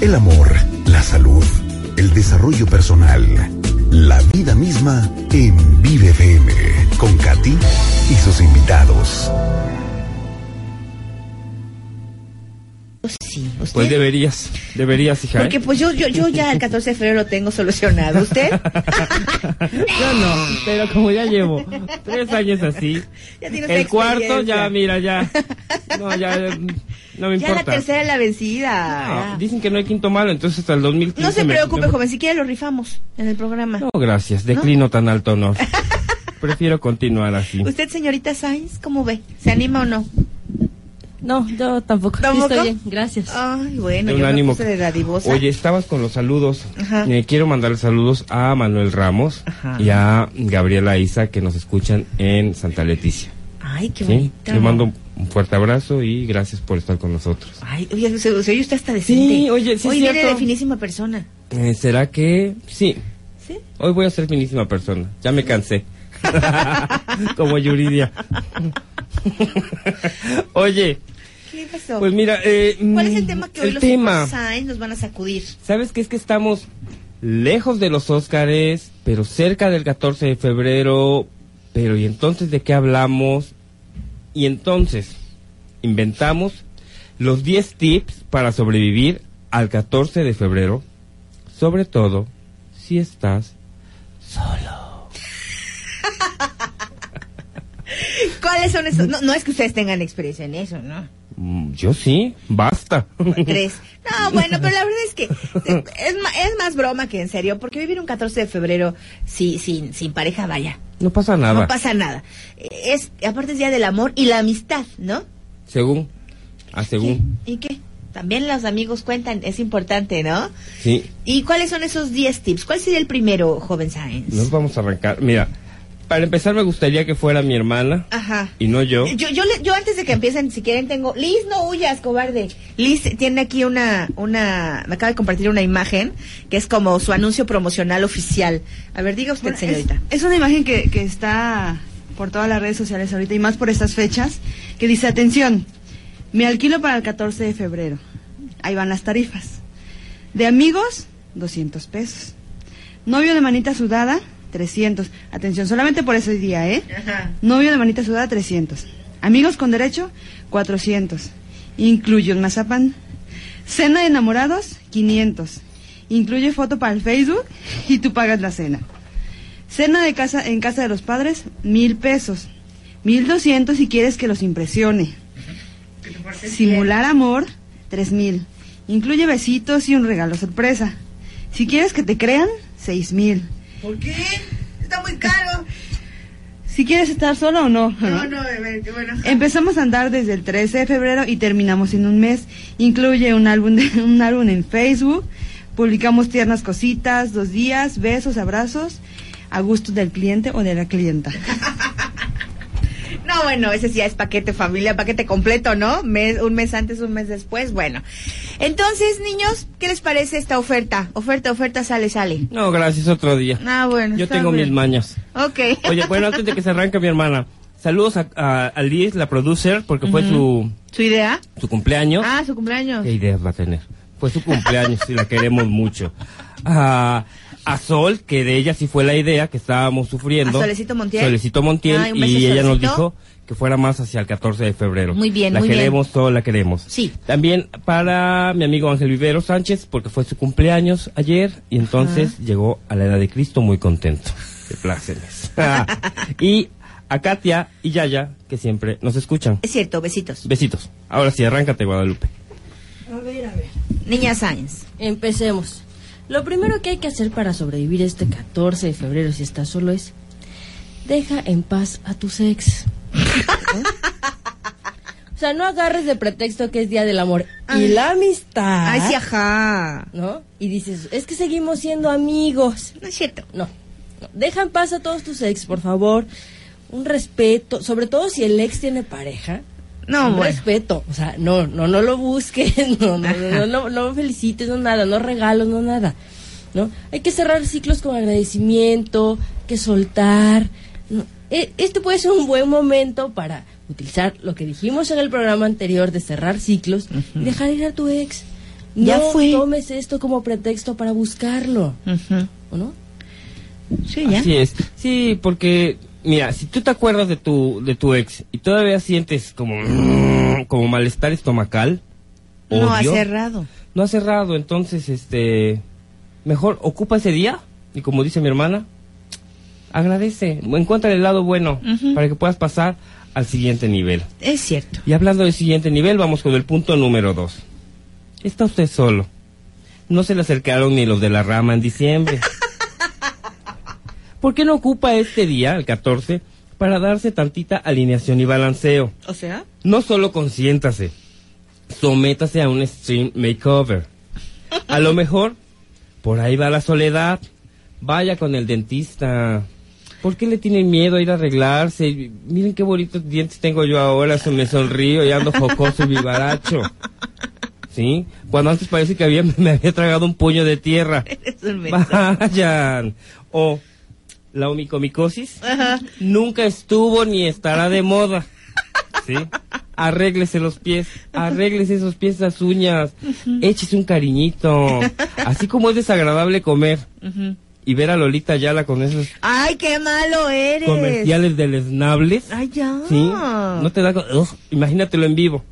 El amor, la salud, el desarrollo personal, la vida misma en Vive FM con Katy y sus invitados. Sí, ¿usted? Pues deberías, deberías, hija. ¿eh? Porque pues yo, yo, yo ya el 14 de febrero lo tengo solucionado. ¿Usted? Yo no, pero como ya llevo tres años así, Ya el cuarto ya, mira, ya, no, ya, no me Ya la importa. tercera es la vencida. No, dicen que no hay quinto malo, entonces hasta el 2015. No se preocupe, me- joven, si quiere lo rifamos en el programa. No, gracias, declino tan alto honor. Prefiero continuar así. ¿Usted, señorita Sainz, cómo ve? ¿Se anima o no? No, yo tampoco. Estoy bien, gracias. Ay, bueno, De un yo ánimo. me puse de dadivosa. Oye, estabas con los saludos. Ajá. Eh, quiero mandarle saludos a Manuel Ramos Ajá. y a Gabriela Isa que nos escuchan en Santa Leticia. Ay, qué. Le mando un fuerte abrazo y gracias por estar con nosotros. Ay, oye, se, se oye usted hasta decente. Sí, oye, sí Hoy viene de finísima persona. Eh, ¿Será que sí? ¿Sí? Hoy voy a ser finísima persona. Ya me cansé. Como Yuridia. Oye, ¿Qué pasó? pues mira, eh, ¿Cuál es el mm, tema que hoy el los tema. Sainz nos van a sacudir? ¿Sabes qué es que estamos lejos de los Óscares, pero cerca del 14 de febrero? Pero ¿y entonces de qué hablamos? Y entonces inventamos los 10 tips para sobrevivir al 14 de febrero, sobre todo si estás solo. ¿Cuáles son esos? No, no es que ustedes tengan experiencia en eso, ¿no? Mm, Yo sí, basta. ¿Crees? No, bueno, pero la verdad es que eh, es, es más broma que en serio, porque vivir un 14 de febrero sí, sin, sin pareja, vaya, No pasa nada. no pasa nada. Eh, Es, aparte es Día del Amor y la Amistad, ¿no? Según. A según. ¿Y qué? También los amigos cuentan, es importante, ¿no? Sí. ¿Y cuáles son esos 10 tips? ¿Cuál sería el primero, joven Sáenz? Nos vamos a arrancar. Mira, para empezar me gustaría que fuera mi hermana Ajá. y no yo. Yo, yo, le- yo antes de que empiecen, si quieren, tengo... Liz, no huyas, cobarde. Liz tiene aquí una, una... Me acaba de compartir una imagen que es como su anuncio promocional oficial. A ver, diga usted, Bueno, señorita. Es, es una imagen que, que está por todas las redes sociales ahorita y más por estas fechas, que dice, atención, me alquilo para el 14 de febrero. Ahí van las tarifas. De amigos, 200 pesos. Novio de manita sudada, 300. Atención, solamente por ese día, ¿eh? Ajá. Novio de manita sudada, 300. Amigos con derecho, 400. Incluye un mazapán. Cena de enamorados, 500. Incluye foto para el Facebook y tú pagas la cena. Cena de casa en casa de los padres, mil pesos. Mil doscientos si quieres que los impresione. Simular amor, tres mil. Incluye besitos y un regalo sorpresa. Si quieres que te crean, seis mil. ¿Por qué? Está muy caro. Si quieres estar solo o no. No, no, bueno. Empezamos a andar desde el 13 de febrero y terminamos en un mes. Incluye un álbum, de, un álbum en Facebook. Publicamos tiernas cositas, dos días, besos, abrazos, a gusto del cliente o de la clienta. No, bueno, ese sí ya es paquete familia, paquete completo, ¿no? Mes, un mes antes, un mes después, bueno. Entonces, niños, ¿qué les parece esta oferta? Oferta, oferta, sale, sale. No, gracias, otro día. Ah, bueno. Yo tengo bien. mis mañas. Ok. Oye, bueno, antes de que se arranque mi hermana, saludos a, a, a Liz, la producer, porque fue su, ¿Su idea? su cumpleaños. Ah, su cumpleaños. ¿Qué ideas va a tener? Fue su cumpleaños y la queremos mucho. A, a Sol, que de ella sí fue la idea, que estábamos sufriendo. ¿A Solecito Montiel? Solecito Montiel, y ella nos dijo que fuera más hacia el 14 de febrero. Muy bien, La muy bien. queremos, Sol, la queremos. Sí. También para mi amigo Ángel Vivero Sánchez, porque fue su cumpleaños ayer, y entonces llegó a la edad de Cristo muy contento. De plácemes. y a Katia y Yaya, que siempre nos escuchan. Es cierto, besitos. Besitos. Ahora sí, arráncate, Guadalupe. Niña Sáenz. Empecemos. Lo primero que hay que hacer para sobrevivir este 14 de febrero si estás solo es deja en paz a tus ex. O sea, no agarres de pretexto que es Día del Amor y la amistad. Ay, sí, ajá. ¿No? Y dices, es que seguimos siendo amigos. No es cierto. No, no. Deja en paz a todos tus ex, por favor. Un respeto, sobre todo si el ex tiene pareja. No, un bueno. respeto. O sea, no, no, no lo busques, no, no, no, no, no, no felicites, no nada, no regalos, no nada. ¿No? Hay que cerrar ciclos con agradecimiento, que soltar. ¿no? E- Este puede ser un buen momento para utilizar lo que dijimos en el programa anterior de cerrar ciclos y dejar ir a tu ex. Ya no fue. tomes esto como pretexto para buscarlo, Ujú. ¿o no? Sí, ya. Así es. Sí, porque, mira, si tú te acuerdas de tu, de tu ex y todavía sientes como, como malestar estomacal, No ha cerrado. no ha cerrado, entonces, este, mejor ocupa ese día y como dice mi hermana, agradece, encuentra el lado bueno para que puedas pasar al siguiente nivel. Es cierto. Y hablando del siguiente nivel, vamos con el punto número dos. Está usted solo. No se le acercaron ni los de la rama en diciembre. ¿Por qué no ocupa este día, el 14, para darse tantita alineación y balanceo? O sea, No solo consiéntase, sométase a un stream makeover. A lo mejor, por ahí va la soledad. Vaya con el dentista. ¿Por qué le tienen miedo a ir a arreglarse? Miren qué bonitos dientes tengo yo ahora, se me sonrío y ando jocoso y vivaracho. ¿Sí? Cuando antes parece que había, me había tragado un puño de tierra. Vayan. O la omicomicosis Ajá. nunca estuvo ni estará de moda. ¿Sí? Arréglese los pies, arréglese esos pies, esas uñas, échese un cariñito. Así como es desagradable comer Ujú. y ver a Lolita Yala con esos Ay, qué malo eres. comerciales deleznables. Ay, ya. ¿Sí? No te da... Ugh, imagínatelo en vivo.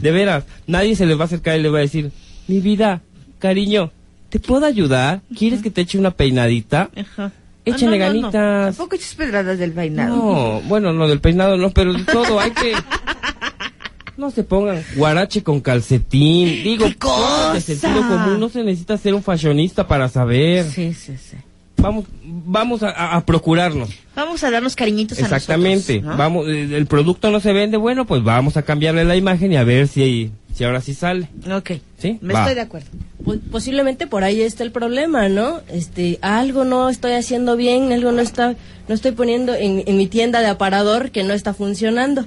De veras, nadie se le va a acercar y le va a decir, mi vida, cariño, ¿te puedo ayudar? ¿Quieres que te eche una peinadita? Ajá. No, no, no. ganitas. Tampoco eches pedradas del peinado. No, bueno, no, del peinado no, pero de todo hay que... No se pongan guarache con calcetín. Digo, ¡Qué cosas de sentido común. No se necesita ser un fashionista para saber. Sí, sí, sí. Vamos, vamos a, a- a procurarnos. Vamos a darnos cariñitos a Exactamente. nosotros, ¿no? Vamos, eh, el producto no se vende, bueno, pues vamos a cambiarle la imagen y a ver si, si ahora sí sale. Ok. ¿Sí? Me Va. estoy de acuerdo. Po- posiblemente por ahí está el problema, ¿no? Este, algo no estoy haciendo bien, algo no está, no estoy poniendo en, en mi tienda de aparador que no está funcionando.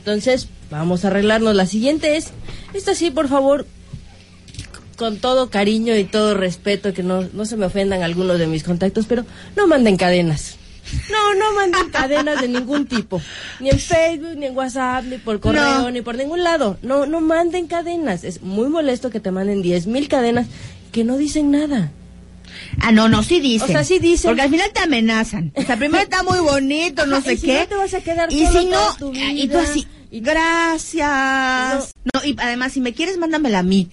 Entonces, vamos a arreglarnos. La siguiente es, esta sí, por favor, con todo cariño y todo respeto, que no, no se me ofendan algunos de mis contactos, pero no manden cadenas. No, no manden cadenas de ningún tipo. Ni en Facebook, ni en WhatsApp, ni por correo, No. ni por ningún lado. No, no manden cadenas. Es muy molesto que te manden 10 mil cadenas que no dicen nada. Ah, no, no, sí dicen. O sea, sí dicen. Porque al final te amenazan. O sea, primero está muy bonito, no sé y si qué. no te vas a quedar y si no, tu y tú así, gracias. No. y además, si me quieres, mándamela a mí.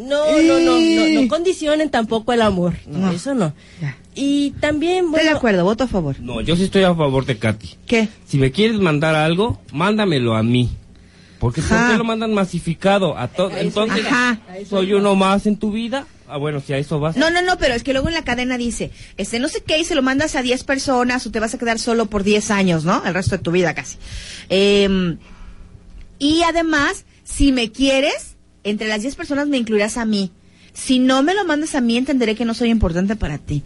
No, no, no, no, no condicionen tampoco el amor. No, No. eso no. Ya. Y también, Estoy de bueno, acuerdo, voto a favor. No, yo sí estoy a favor de Katy. ¿Qué? Si me quieres mandar algo, mándamelo a mí. Porque ¿por Ajá. qué lo mandan masificado a eso Entonces. Ajá. ¿soy uno más en tu vida? Ah, bueno, si a eso vas. No, no, no, pero es que luego en la cadena dice, este, no sé qué, y se lo mandas a 10 personas o te vas a quedar solo por 10 años, ¿no? El resto de tu vida casi. Em, y además, si me quieres, entre las 10 personas me incluirás a mí. Si no me lo mandas a mí, entenderé que no soy importante para ti.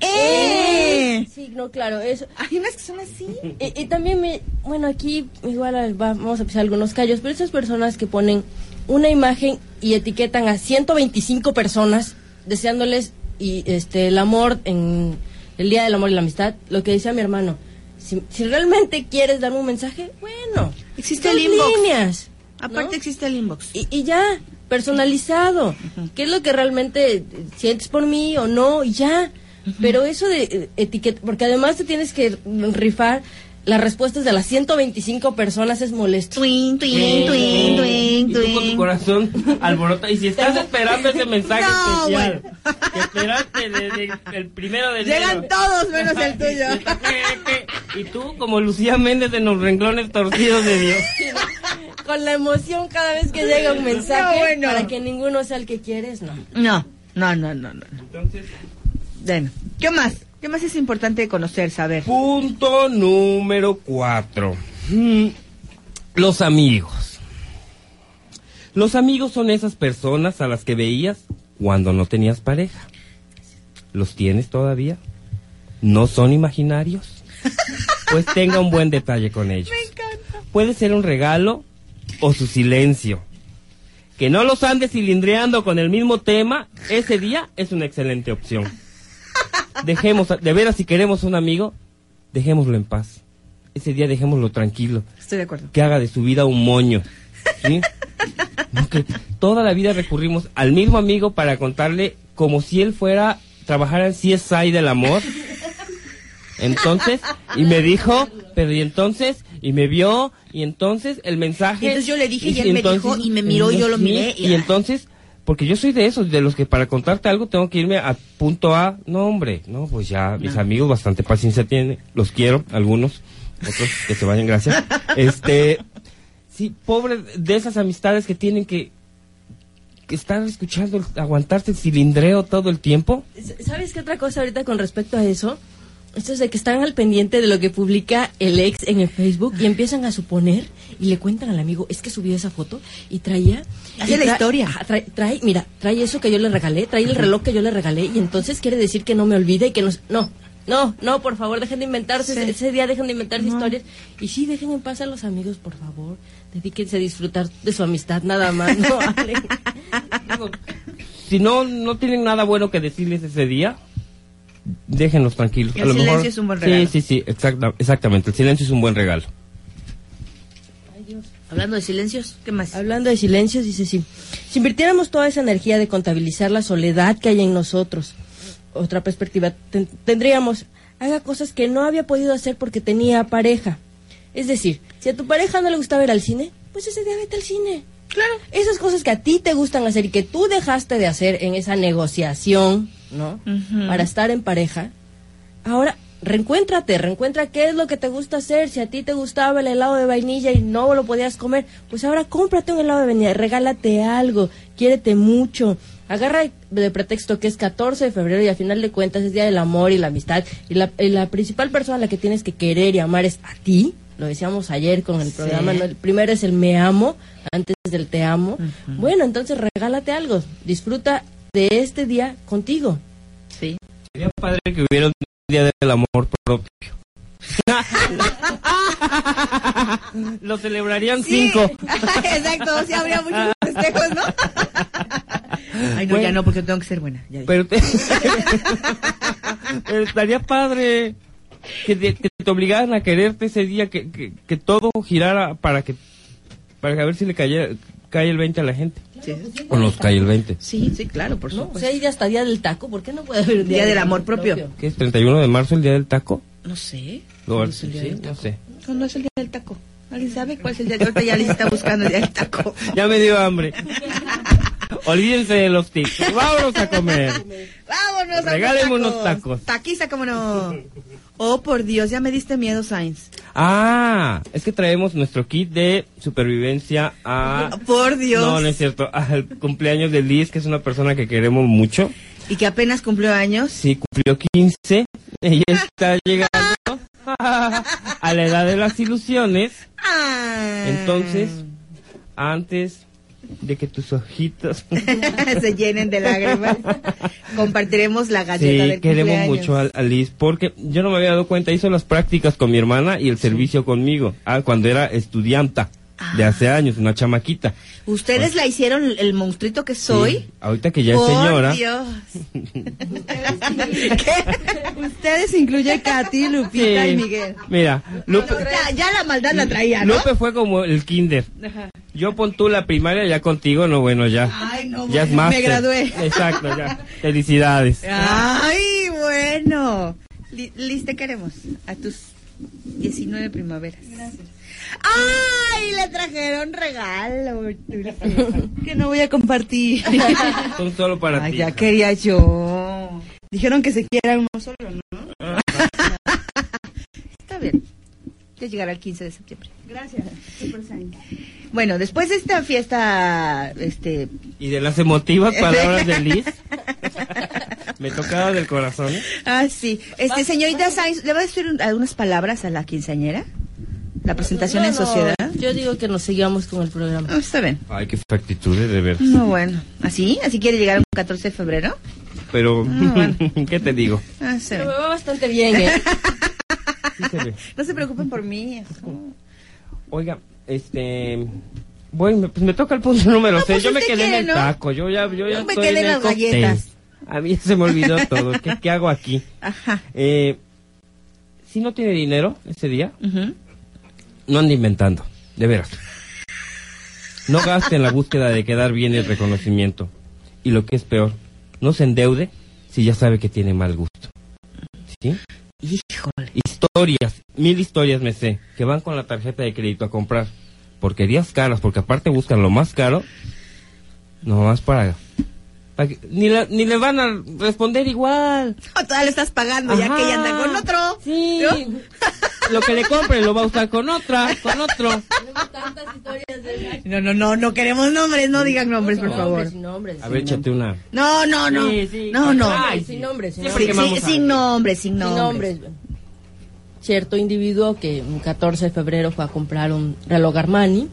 ¡Eh! Sí, no, claro, eso. Hay unas que son así. Y, y también, me, bueno, aquí igual al- va- vamos a pisar algunos callos, pero esas personas que ponen una imagen y etiquetan a 125 personas deseándoles y este el amor en el Día del Amor y la Amistad, lo que decía mi hermano, si, si realmente quieres darme un mensaje, bueno, Existe dos el inbox. líneas, Aparte ¿no? existe el inbox. y, y ya, personalizado. ¿Qué es lo que realmente eh, sientes por mí o no? Y ya. Pero eso de etiqueta, porque además te tienes que rifar las respuestas de las 125 personas es molesto. Twin, twin, twin, Y twin, tú con tu twin. corazón alborota. Y si estás esperando ese mensaje No, especial, que esperaste desde el primero de enero. Llegan todos menos el tuyo. Y tú, como Lucía Méndez en los renglones torcidos de Dios. Con la emoción cada vez que llega un mensaje No, bueno. para que ninguno sea el que quieres, no. No, no, no, no, no. Entonces, Bueno, ¿qué más? ¿Qué más es importante conocer, saber? punto número cuatro. Mm, Los amigos. Los amigos son esas personas a las que veías cuando no tenías pareja. ¿Los tienes todavía? ¿No son imaginarios? Pues tenga un buen detalle con ellos. Puede ser un regalo o su silencio. Que no los ande cilindreando con el mismo tema, ese día es una excelente opción. Dejemos, de veras, si queremos un amigo, dejémoslo en paz. Ese día dejémoslo tranquilo. Estoy de acuerdo. Que haga de su vida un moño. ¿sí? No, que toda la vida recurrimos al mismo amigo para contarle como si él fuera trabajar en CSI del amor. Entonces, y me dijo, pero y entonces, y me vio, y entonces el mensaje. Y entonces yo le dije, y él me dijo, y me miró, y yo lo miré, y- Y, entonces, porque yo soy de esos, de los que para contarte algo tengo que irme a punto A. No, hombre, no, pues ya, mis amigos bastante paciencia tienen, los quiero, algunos, otros que se vayan, gracias. Este, sí, pobre de esas amistades que tienen que, estar escuchando, aguantarse el cilindreo todo el tiempo. ¿Sabes qué otra cosa ahorita con respecto a eso? Esto es de que están al pendiente de lo que publica el ex en el Facebook y empiezan a suponer y le cuentan al amigo, es que subió esa foto y traía... Hace y la historia. Trae, trae- mira, trae eso que yo le regalé, trae el reloj que yo le regalé y entonces quiere decir que no me olvide y que no... No, no, no, por favor, dejen de inventarse, Sí. ese, día dejen de inventarse historias. Y sí, dejen en paz a los amigos, por favor. Dedíquense a disfrutar de su amistad, nada más. No. Digo, si no, no tienen nada bueno que decirles ese día, déjenlos tranquilos. El silencio es un buen regalo. Sí, sí, sí, exacta- exactamente. El silencio es un buen regalo. Hablando de silencios, ¿qué más? Hablando de silencios, dice sí. Si invirtiéramos toda esa energía de contabilizar la soledad que hay en nosotros, otra perspectiva, ten- tendríamos, haga cosas que no había podido hacer porque tenía pareja. Es decir, si a tu pareja no le gustaba ir al cine, pues ese día vete al cine. Claro. Esas cosas que a ti te gustan hacer y que tú dejaste de hacer en esa negociación, ¿no? Para estar en pareja, ahora reencuéntrate, reencuentra qué es lo que te gusta hacer. Si a ti te gustaba el helado de vainilla y no lo podías comer, pues ahora cómprate un helado de vainilla, regálate algo, quiérete mucho. Agarra de pretexto que es 14 de febrero y al final de cuentas es Día del Amor y la Amistad. Y la, y la principal persona a la que tienes que querer y amar es a ti. Lo decíamos ayer con el Sí. programa. ¿no? El primero es el me amo antes del te amo. Bueno, entonces regálate algo. Disfruta de este día contigo. Sí. Sería padre que hubiera un día del amor propio. Lo celebrarían cinco. Exacto, sí habría muchos festejos, ¿no? Ay, no, Bueno. ya no, porque tengo que ser buena. ya. Pero, te- Pero estaría padre que te, que te obligaran a quererte ese día, que, que, que todo girara para que para que a ver si le cayera, cae el 20 a la gente. Sí, O nos cae el 20. sí, sí, claro, por ¿no? O supuesto. sea, hay hasta Día del Taco. ¿Por qué no puede haber un Día, Día del amor propio. ¿Qué es 31 de marzo el día del taco? No sé. No, ¿Cuándo es el día sí, del no sé. ¿Cuándo es el día del taco? ¿Alguien sabe cuál es el día? Ahorita ya les está buscando el día del taco. Ya me dio hambre. Olvídense de los tics. Vámonos a comer. Vámonos a Regálenme unos unos tacos. Taquiza, cómo no. Oh, por Dios, ya me diste miedo, Sainz. Ah, es que traemos nuestro kit de supervivencia a... Por Dios. No, no es cierto. Al cumpleaños de Liz, que es una persona que queremos mucho. Y que apenas cumplió años. Sí, cumplió 15. Ella está llegando a la edad de las ilusiones. Ah. Entonces, antes de que tus ojitos... se llenen de lágrimas. Compartiremos la galleta Sí, del queremos cumpleaños. mucho a, a Liz porque yo no me había dado cuenta, hizo las prácticas con mi hermana y el servicio conmigo, ah, cuando era estudianta de hace años, una chamaquita. Ustedes la hicieron el- monstruito que soy. Sí, ahorita que ya es señora, Dios. Ustedes incluye Katy, Lupita Sí. y Miguel. mira, Lupe, Ya, ya la maldad la traía, ¿no? Lupe fue como el kinder. Yo pon tú la primaria, ya contigo, no bueno, ya. Ay, no, ya es bueno, más. me gradué. Exacto, ya. Felicidades. Ay, bueno. Li- Liz, te queremos. A tus 19 primaveras. Gracias. ¡Ay! Le trajeron regalo. Que no voy a compartir. Son solo para Ay, ti. ya quería yo. Dijeron que se quiera uno solo, ¿no? Está bien. Ya llegará el 15 de septiembre. Gracias. Super. Bueno, después de esta fiesta, este, Y de las emotivas palabras de Liz, me tocaba del corazón. ah, sí, este, señorita Sainz, ¿le va a decir un- algunas palabras a la quinceañera? La presentación No, en no, sociedad. Yo digo que nos sigamos con el programa. Ah, está bien. Ay, qué factitudes, de ver. No, bueno. ¿Así? ¿Así quiere llegar un 14 de febrero? Pero, Ah, bueno. ¿qué te digo? Ah, está Pero me va bastante bien, ¿eh? Sí se ve. No se preocupen por mí. Oiga, este... Bueno, pues me toca el punto número No, 6. pues yo me quedé en quiere, el ¿no? taco. Yo ya, yo ya Yo me estoy quedé en en el las cóctel. galletas. A mí se me olvidó todo. ¿Qué, qué hago aquí? Ajá. Eh, si no tiene dinero ese día, Ujú. No ande inventando. De veras. No gaste en la búsqueda de quedar bien el reconocimiento. Y lo que es peor, no se endeude si ya sabe que tiene mal gusto. ¿Sí? Híjole. Historias, mil historias me sé, que van con la tarjeta de crédito a comprar. Porquerías caras, porque aparte buscan lo más caro, nomás para... que- ni, la- ni le van a responder igual. No, todavía le estás pagando ya que ella anda con otro. Sí. ¿No? Lo que le compre lo va a usar con otra, con otro. Tenemos tantas historias de No, no, no, no queremos nombres, no digan nombres, por favor. sin nombres. A ver, échate una. No, no, no. Sí, sí. No, no. Ay, sin nombres, sin nombres. sí, sin nombres, sin nombres. Cierto individuo que un 14 de febrero fue a comprar un reloj Armani,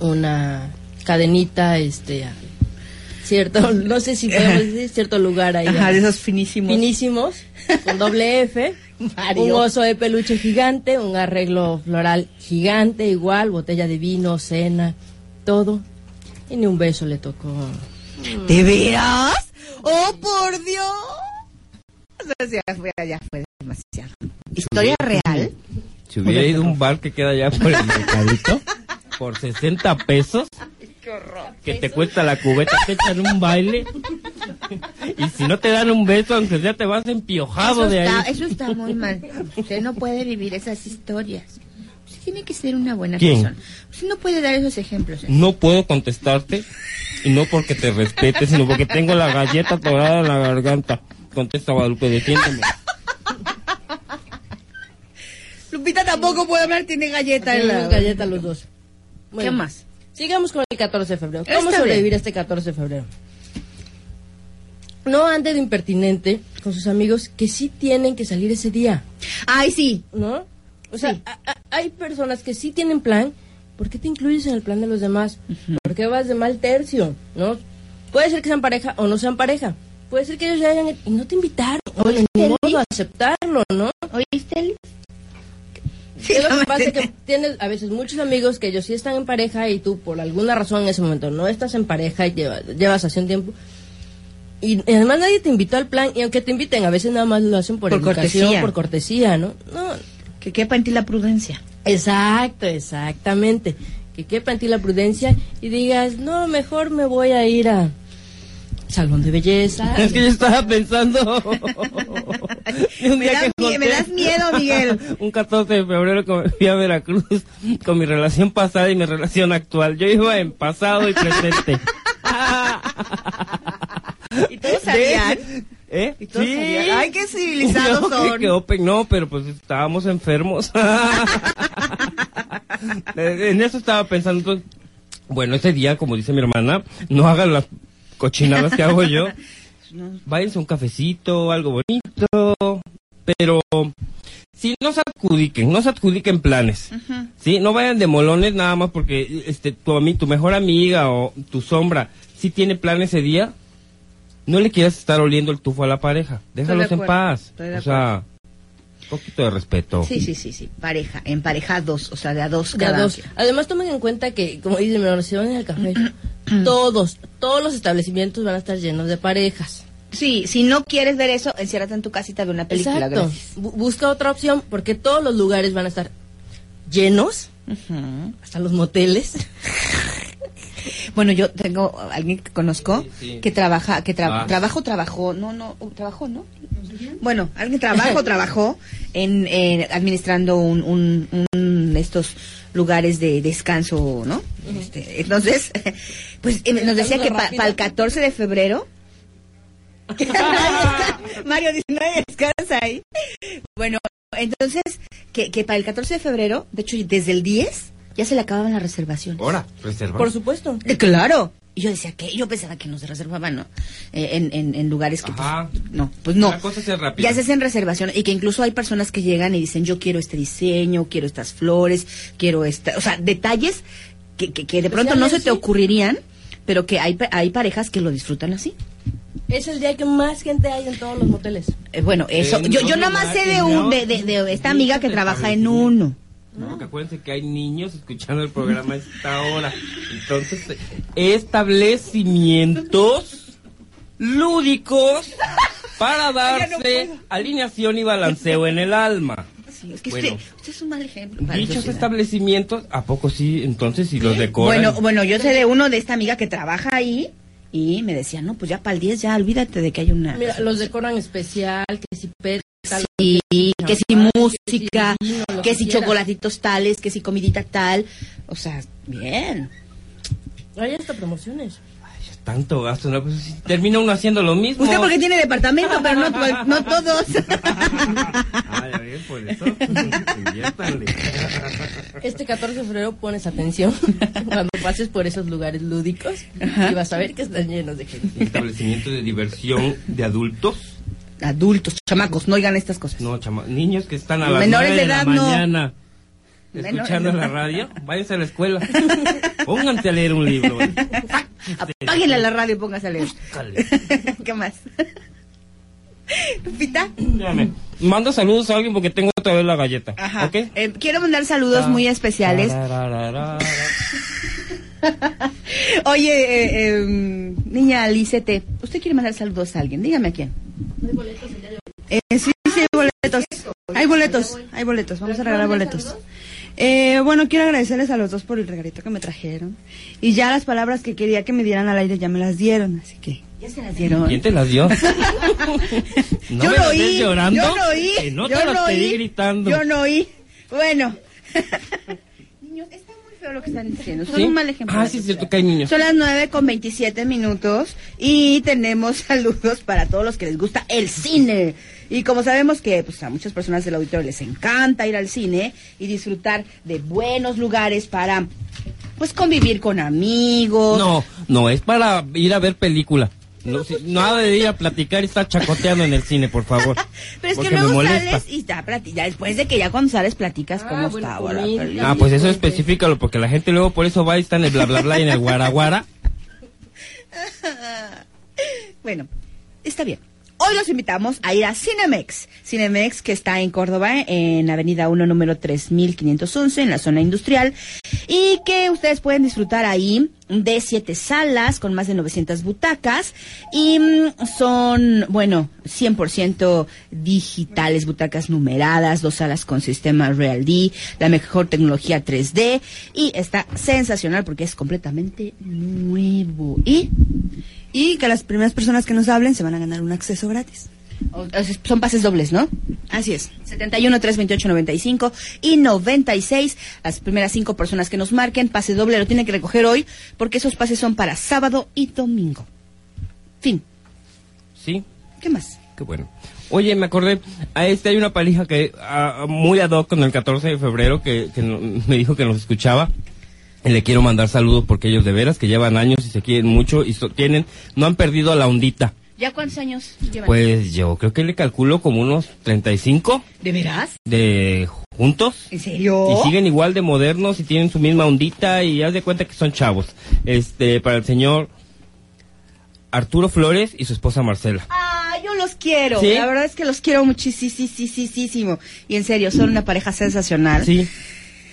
una cadenita, este, cierto, no sé si podemos decir cierto lugar ahí. Ajá, de esos finísimos. finísimos, con doble F, Mario. un oso de peluche gigante, un arreglo floral gigante, igual, botella de vino, cena, todo. Y ni un beso le tocó. ¿De veras? ¡Oh, por Dios! O sea, ya fue, ya fue demasiado. ¿Historia real? Si hubiera ido a un bar que queda allá por el mercadito, por 60 pesos, que te cuesta la cubeta, te echan un baile. Y si no te dan un beso, aunque ya te vas empiojado Eso de está, ahí. eso está muy mal. Usted no puede vivir esas historias. Usted tiene que ser una buena ¿Quién? persona. Usted no puede dar esos ejemplos. ¿eh? No puedo contestarte, y no porque te respete, sino porque tengo la galleta atorada en la garganta. Contesta Guadalupe, defiéndeme. Lupita tampoco puede hablar, tiene galleta en la... Galleta los dos. ¿Qué Bueno, más? Sigamos con el 14 de febrero. Está ¿Cómo sobrevivir bien. a este 14 de febrero? No ande de impertinente con sus amigos que sí tienen que salir ese día, Ay, sí. ¿no? O sea, Sí. a- a- hay personas que sí tienen plan. ¿Por qué te incluyes en el plan de los demás? ¿Por qué vas de mal tercio? ¿No? Puede ser que sean pareja o no sean pareja. Puede ser que ellos ya hayan y no te invitaron. ¿Oíste, modo aceptarlo, ¿no? ¿Oíste? Sí, es lo que pasa entiende. que tienes a veces muchos amigos que ellos sí están en pareja y tú por alguna razón en ese momento no estás en pareja y llevas, llevas hace un tiempo y además nadie te invitó al plan y aunque te inviten a veces nada más lo hacen por, Por educación, cortesía. por cortesía, ¿no? No, Que quepa en ti la prudencia. exacto, exactamente. Que quepa en ti la prudencia y digas, no, mejor me voy a ir a salón de belleza. Es que yo estaba pensando. un Me das que mie- me conté- das miedo, Miguel. un 14 de febrero fui a Veracruz con mi relación pasada y mi relación actual. Yo iba en pasado y presente. ¿Y todos sabían? ¿Eh? ¿Y todos sabían? Ay, qué civilizados No, que- son. que open, no, pero pues estábamos enfermos. en eso estaba pensando. bueno, ese día, como dice mi hermana, no hagan las cochinadas que hago yo. Váyanse a un cafecito, algo bonito, pero sí, no se adjudiquen, no se adjudiquen planes. Sí, no vayan de molones nada más porque este tu tu mejor amiga o tu sombra sí tiene plan ese día. No le quieras estar oliendo el tufo a la pareja. Déjalos en paz. O sea, poquito de respeto. Sí, sí, sí, sí. Pareja, en pareja dos, o sea, de a dos De a cada dos. Además, tomen en cuenta que, como dice mi hermano, si van en el café, todos, todos los establecimientos van a estar llenos de parejas. Sí, si no quieres ver eso, enciérrate en tu casita de una película. Exacto. busca otra opción porque todos los lugares van a estar llenos, hasta los moteles. Bueno, yo tengo a alguien que conozco Sí, sí. que trabaja, que tra- Ah. trabajo, trabajó, no, no, uh, trabajó, ¿no? Bueno, alguien trabajo, trabajó en, en administrando un, un, un estos lugares de descanso, ¿no? Este, entonces, pues eh, nos decía que para el 14 de febrero Mario dice, no hay descansa ahí. Bueno, entonces, que, que para el 14 de febrero, de hecho, desde el 10, ya se le acababan las reservaciones. Ahora, reserva. Por supuesto. Eh, claro, Y yo decía, ¿qué? Yo pensaba que nos reservaban, ¿no? Eh, en, en, en lugares que, pues, Ajá. no, pues no. La cosa rápida. Ya se hacen reservaciones y que incluso hay personas que llegan y dicen, yo quiero este diseño, quiero estas flores, quiero esta, o sea, detalles que, que, que de pronto no se te ocurrirían, pero que hay, hay parejas que lo disfrutan así. Es el día que más gente hay en todos los moteles. Eh, bueno, eso, yo, yo nada más sé de, un, de, de, esta amiga que trabaja en uno. No, porque acuérdense que hay niños escuchando el programa a esta hora. Entonces, establecimientos lúdicos para darse alineación y balanceo en el alma. Sí, es que Bueno. usted, usted es un mal ejemplo. para Dichos sociedad. establecimientos, ¿a poco sí? Entonces, si los decoran. Bueno, bueno, yo sé de uno de esta amiga que trabaja ahí y me decía, no, pues ya para el 10 ya olvídate de que hay una... Mira, los decoran especial, que si Sí, que si música, que si chocolatitos tales, que si comidita tal. O sea, bien. Hay hasta promociones. Ay, tanto gasto, ¿no? Pues si termina uno haciendo lo mismo. Usted porque tiene departamento, pero no, pues, no todos. Ah, ya ven, por eso. Este 14 de febrero pones atención cuando pases por esos lugares lúdicos y vas a ver que están llenos de gente. Establecimiento de diversión de adultos. Adultos, chamacos, no oigan estas cosas. No, chama, niños que están a las Menores 9 de de, la no. mañana escuchando la radio, váyanse a la escuela. Pónganse a leer un libro. Apáguenle la radio y póngase a leer. ¿Qué más? Lupita. Mando saludos a alguien porque tengo otra vez la galleta. Ajá. ¿Ok? Eh, quiero mandar saludos muy especiales. Oye, eh, eh, niña Licete, ¿usted quiere mandar saludos a alguien? Dígame a quién. Eh, sí, sí, hay boletos. Hay boletos, hay boletos. Vamos a regalar boletos. Eh, bueno, quiero agradecerles a los dos por el regalito que me trajeron. Y ya las palabras que quería que me dieran al aire ya me las dieron, así que... Ya se las dieron. ¿Quién te las dio? ¿No yo me no oí. llorando? Yo no oí. Que no yo te las pedí oí, gritando. Yo no oí. Bueno. Lo que están diciendo. Son ¿Sí? un mal ejemplo. Ah, sí, es cierto que hay niños. Son las 9 con 27 minutos y tenemos saludos para todos los que les gusta el cine. Y como sabemos que pues, a muchas personas del auditorio les encanta ir al cine y disfrutar de buenos lugares para pues convivir con amigos. No, no, es para ir a ver película. No, si- nada de ir a platicar y estar chacoteando en el cine, por favor. Pero es que Porque me luego molesta. sales y ya, plati- ya después de que ya cuando sales platicas Ah, cómo bueno, la comida. película. Ah, pues eso especifícalo, porque la gente luego por eso va y está en el bla bla bla y en el guaraguara. Bueno, está bien. Hoy los invitamos a ir a Cinemex. Cinemex que está en Córdoba, en Avenida 1, número 3511, en la zona industrial. Y que ustedes pueden disfrutar ahí de siete salas con más de 900 butacas. Y mm, son, bueno, 100% digitales, butacas numeradas, dos salas con sistema Real D, la mejor tecnología 3D. Y está sensacional porque es completamente nuevo. Y Y que las primeras personas que nos hablen se van a ganar un acceso gratis. O- Son pases dobles, ¿no? Así es. 71, 328, 95 y 96. Las primeras cinco personas que nos marquen, pase doble lo tienen que recoger hoy porque esos pases son para sábado y domingo. Fin. Sí, ¿Qué más? qué bueno. Oye, me acordé, a este hay una palija que ah, muy ad hoc con el 14 de febrero que, que no- me dijo que nos escuchaba. Le quiero mandar saludos porque ellos de veras que llevan años y se quieren mucho y so- tienen, no han perdido la ondita. ¿Ya cuántos años llevan? Pues yo creo que le calculo como unos 35 ¿De veras? de juntos. ¿En serio? Y siguen igual de modernos y tienen su misma ondita y haz de cuenta que son chavos. Este, para el señor Arturo Flores y su esposa Marcela. Ah, yo los quiero. ¿Sí? La verdad es que los quiero muchísimo. Y en serio, son una pareja sensacional. Sí.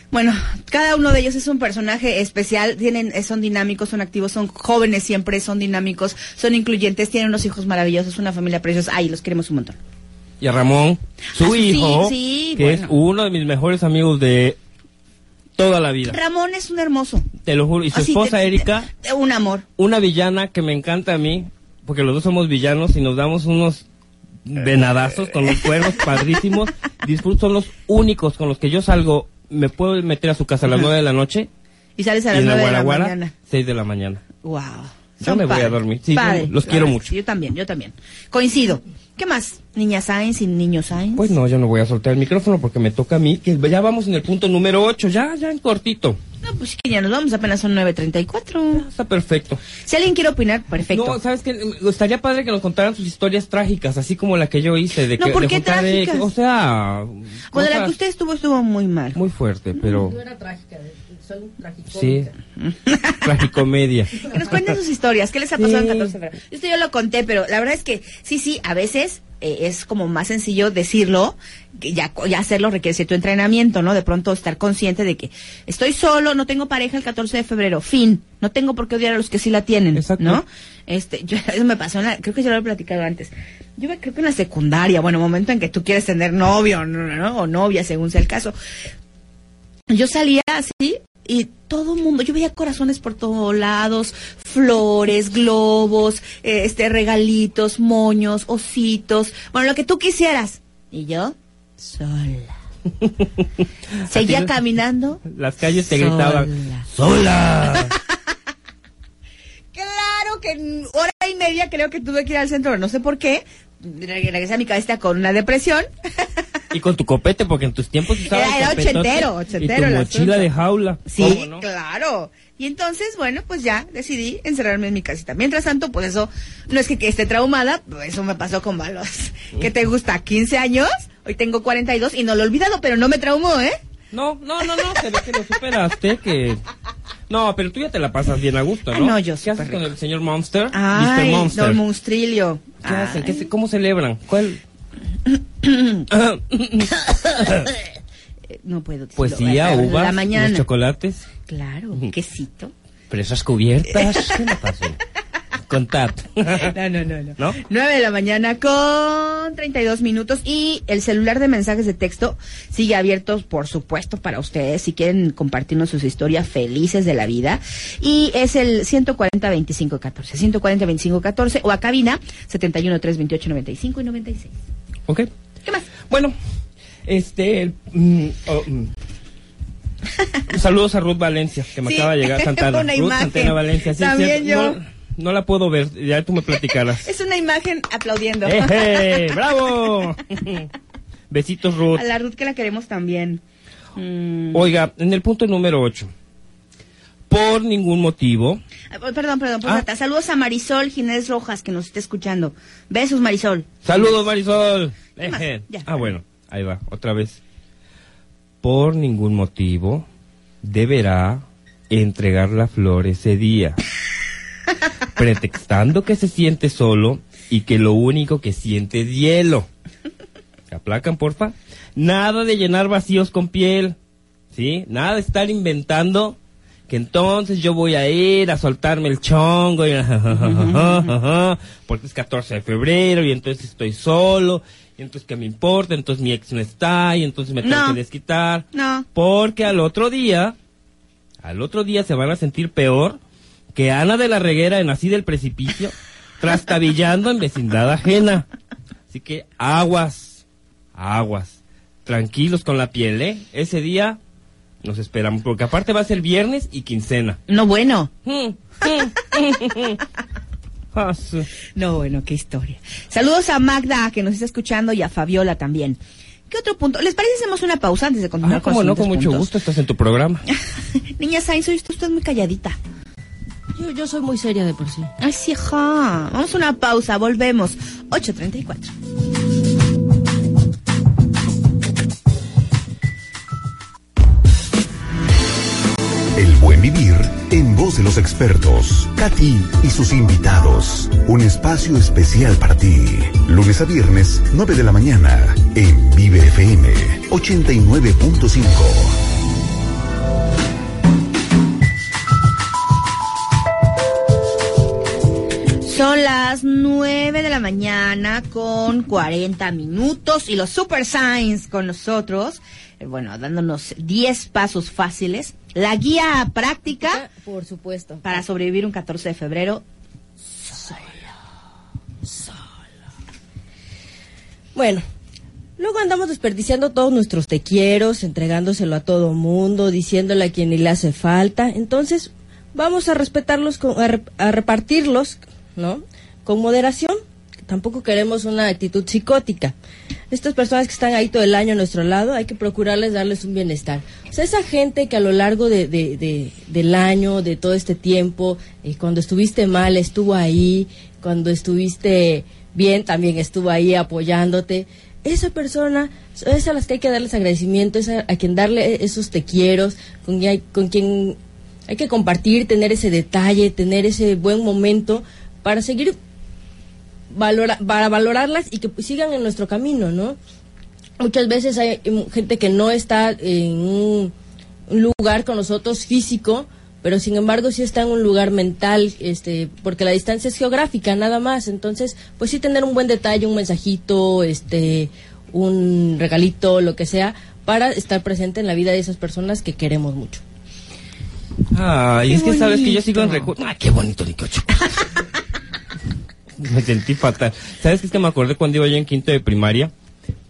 Bueno, cada uno de ellos es un personaje especial, tienen, son dinámicos, son activos, son jóvenes siempre, son dinámicos, son incluyentes, tienen unos hijos maravillosos, una familia preciosa. Ay, los queremos un montón. Y a Ramón, su Ah, hijo, sí, que bueno. es uno de mis mejores amigos de toda la vida. Ramón es un hermoso. Te lo juro. Y su Así, esposa te- te- Erika, un amor. una villana que me encanta a mí, porque los dos somos villanos y nos damos unos venadazos con los cuernos padrísimos. Disfruto, son los únicos con los que yo salgo. Me puedo meter a su casa a las nueve de la noche Y sales a las en la nueve de la mañana. seis de la mañana. Wow. Yo me voy a dormir. Sí, Padre, los quiero mucho. yo también, yo también. Coincido. ¿Qué más? Niña Sainz y niño Sainz. Pues no, yo no voy a soltar el micrófono porque me toca a mí, que ya vamos en el punto número 8, ya, ya en cortito. No, pues que ya nos vamos, apenas son 9.34. Está perfecto. Si alguien quiere opinar, perfecto. No, ¿sabes qué? Estaría padre que nos contaran sus historias trágicas, así como la que yo hice. De No, que, ¿por de qué juntar de- trágicas? o sea... bueno, la que usted estuvo, estuvo muy mal. Muy fuerte, pero... No era trágica, soy tragicómica. Sí. Tragicomedia. Que nos cuenten sus historias. ¿Qué les ha pasado Sí. en 14 de febrero? Esto yo lo conté, pero la verdad es que sí, sí, a veces eh, es como más sencillo decirlo, que ya, ya hacerlo requiere cierto entrenamiento, ¿no? De pronto estar consciente de que estoy solo, no tengo pareja el 14 de febrero, fin. No tengo por qué odiar a los que sí la tienen, Exacto. ¿no? Este, yo, eso me pasó, en la- creo que yo lo he platicado antes. Yo creo que en la secundaria, bueno, momento en que tú quieres tener novio, ¿no? ¿no? O novia, según sea el caso. Yo salía así y todo el mundo, yo veía corazones por todos lados, flores, globos, eh, este regalitos, moños, ositos, bueno, lo que tú quisieras. Y yo, sola. Seguía caminando. Las calles te Sola. gritaban, ¡Sola! Claro que hora y media creo que tuve que ir al centro, no sé por qué. Reg- Regresé a mi cabeza con una depresión. Y con tu copete, porque en tus tiempos usabas Era- era ochentero, ochentero Y tu mochila asunto. de jaula. Sí, claro. Y entonces, bueno, pues ya decidí encerrarme en mi casita. Mientras tanto, pues eso, no es que, que esté traumada, pues eso me pasó con malos. ¿Qué te gusta? ¿15 años? Hoy tengo 42 y no lo he olvidado, pero no me traumó, ¿eh? No, no, no, no, se ve que lo superaste, que... No, pero tú ya te la pasas bien a gusto, Ah, ¿no? no, yo ¿Qué haces con el señor Monster? Ay, Mr. Monster. don Monstrillo. ¿Qué hacen? ¿Qué se- ¿Cómo celebran? ¿Cuál? No puedo decirlo. Poesía, la- uvas, La mañana. los chocolates, Claro, quesito. fresas cubiertas. ¿Qué me pasó? Contad. No, no, no, no. ¿No? 9 de la mañana con 32 minutos y el celular de mensajes de texto sigue abierto, por supuesto, para ustedes si quieren compartirnos sus historias felices de la vida. Y es el 140-2514, 140-2514 o a cabina 71-328-95 y 96. ¿Ok? ¿Qué más? Bueno, este... mm, oh, mm. Saludos a Ruth Valencia, que me Sí, acaba de llegar Santana. una Ruth imagen. Santana Valencia. sí, También cierto. yo. No, no la puedo ver, ya tú me platicarás. Es una imagen aplaudiendo. ¡Eje! ¡Bravo! Besitos, Ruth. A la Ruth que la queremos también. Mm. Oiga, en el punto número 8. Por ningún motivo. Ah, Perdón, perdón, Ah. postdata. Saludos a Marisol Ginés Rojas que nos está escuchando. Besos, Marisol. Saludos, Marisol. Ah, bueno, ahí va, otra vez. Por ningún motivo deberá entregar la flor ese día. Pretextando que se siente solo y que lo único que siente es hielo. ¿Se aplacan, porfa? Nada de llenar vacíos con piel. ¿Sí? Nada de estar inventando que entonces yo voy a ir a soltarme el chongo y porque es 14 de febrero y entonces estoy solo y entonces qué me importa, entonces mi ex no está y entonces me tengo No. que desquitar. No. Porque al otro día, al otro día se van a sentir peor que Ana de la Reguera en Así del Precipicio, trastabillando en vecindad ajena. Así que aguas, aguas, tranquilos con la piel, ¿eh? Ese día nos esperamos, porque aparte va a ser viernes y quincena. No, bueno. Ah, su- No, bueno, qué historia. Saludos a Magda, que nos está escuchando, y a Fabiola también. ¿Qué otro punto? ¿Les parece hacemos una pausa antes de continuar Ah, con los no, con mucho puntos? gusto, estás en tu programa. Niña Sainz, hoy usted es muy calladita. Yo, yo soy muy seria de por sí. Ay, sí, ja. Vamos a una pausa, volvemos. 8.34. El buen vivir en voz de los expertos. Katy y sus invitados. Un espacio especial para ti. Lunes a viernes, 9 de la mañana. En Vive FM 89.5. Son las 9 de la mañana con 40 minutos y los Super Signs con nosotros. eh, Bueno, dándonos 10 pasos fáciles. La guía práctica Por supuesto. para sobrevivir un 14 de febrero. Bueno, luego andamos desperdiciando todos nuestros te quieros, entregándoselo a todo mundo, diciéndole a quien ni le hace falta. Entonces, vamos a respetarlos, con- a, re- a repartirlos, ¿no? Con moderación. Tampoco queremos una actitud psicótica. Estas personas que están ahí todo el año a nuestro lado, hay que procurarles darles un bienestar. O sea, esa gente que a lo largo de, de- de- del año, de todo este tiempo, eh, cuando estuviste mal, estuvo ahí, cuando estuviste bien, también estuvo ahí apoyándote. Esa persona es a las que hay que darles agradecimiento, es a, quien darle esos te quiero, con, con quien hay que compartir, tener ese detalle, tener ese buen momento para seguir valora, para valorarlas y que pues, sigan en nuestro camino, ¿no? Muchas veces hay gente que no está en un, lugar con nosotros físico, pero sin embargo sí está en un lugar mental, este, porque la distancia es geográfica, nada más. Entonces, pues sí tener un buen detalle, un mensajito, este, un regalito, lo que sea, para estar presente en la vida de esas personas que queremos mucho. Ay, Qué es que sabes que yo sigo en recuerdo. Ay, qué bonito, ni qué ocho. me sentí fatal. ¿Sabes qué es que me acordé cuando iba yo en quinto de primaria?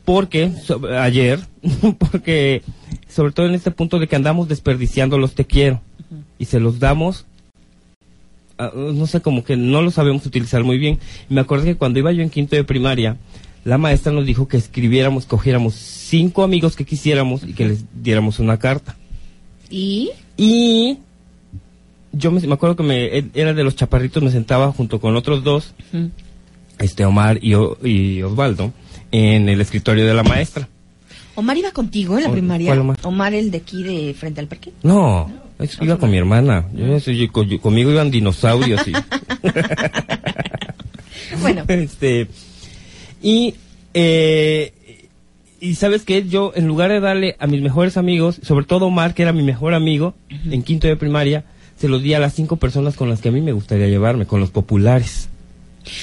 Porque, ayer, porque, sobre todo en este punto de que andamos desperdiciando los te quiero. Y se los damos, a- no sé, como que no lo sabemos utilizar muy bien. Y me acordé que cuando iba yo en quinto de primaria, la maestra nos dijo que escribiéramos, cogiéramos cinco amigos que quisiéramos y que les diéramos una carta. ¿Y? Y yo me, me acuerdo que me, él era de los chaparritos, me sentaba junto con otros dos, este Omar y, y Osvaldo, en el escritorio de la maestra. ¿Omar iba contigo en la O- primaria? ¿cuál Omar? Omar, el de aquí de frente al parque. No, es iba con mi hermana. Yo, soy- yo- yo- conmigo iban dinosaurios y... Bueno, este y eh, y sabes que yo en lugar de darle a mis mejores amigos sobre todo Omar que era mi mejor amigo en quinto de primaria se los di a las cinco personas con las que a mí me gustaría llevarme con los populares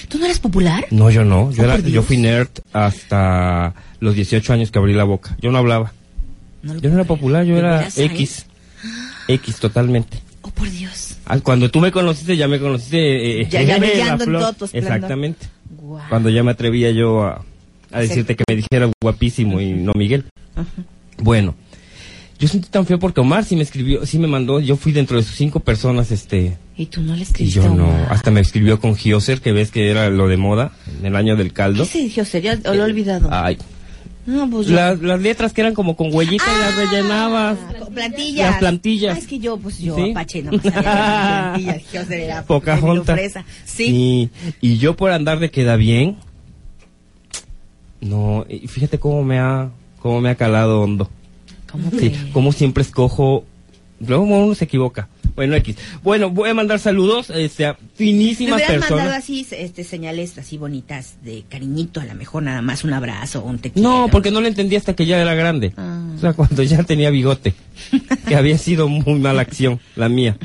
¿tú no eres popular? no yo no yo Oh, era por yo fui nerd hasta los 18 años que abrí la boca yo no hablaba No yo no era popular yo ¿De era? X X totalmente Oh, por Dios. Ah, Cuando tú me conociste, ya me conociste. eh, Ya- ya en brillando todo tu. Exactamente. Cuando ya me atrevía yo a, a decirte que me dijera guapísimo y no Miguel. Bueno, yo sentí tan feo porque Omar sí me escribió, sí me mandó, yo fui dentro de sus cinco personas, este, ¿Y tú no le y escribiste yo a no, hasta me escribió con Gioser, que ves que era lo de moda, en el año del ¿Qué caldo. se dijo? ¿Sería? ¿O lo he olvidado? Ay, no, pues yo... las, las letras que eran como con huellitas, las Ah, rellenabas. plantillas. Las plantillas. Ah, es que yo, pues yo, ¿Sí? Apache, no plantillas. Yo fresa. Sí. Y, y yo por andar de queda bien, no, y fíjate cómo me ha, cómo me ha calado hondo. ¿Cómo Sí, como siempre escojo, luego uno se equivoca. Bueno, X. Bueno, voy a mandar saludos este, a Me finísimas mandado personas. así este, señales así bonitas de cariñito, a lo mejor nada más un abrazo o un te No, porque no lo entendí hasta que ya era grande. Ah. O sea, cuando ya tenía bigote. que había sido muy mala acción, la mía.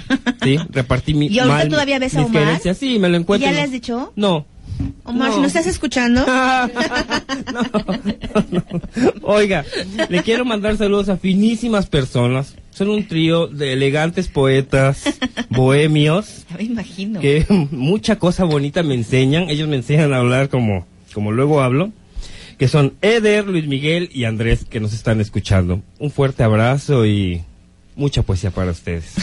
Sí, repartí mi ¿Y ahorita mal todavía ves a Omar? querencias. Sí, me lo encuentro. ¿Ya le has dicho? No. Omar, No. si no estás escuchando, no, no, no. Oiga, le quiero mandar saludos a finísimas personas. Son un trío de elegantes poetas, bohemios, ya me imagino. que mucha cosa bonita me enseñan. Ellos me enseñan a hablar como, como luego hablo. Que son Eder, Luis Miguel y Andrés que nos están escuchando. Un fuerte abrazo y mucha poesía para ustedes.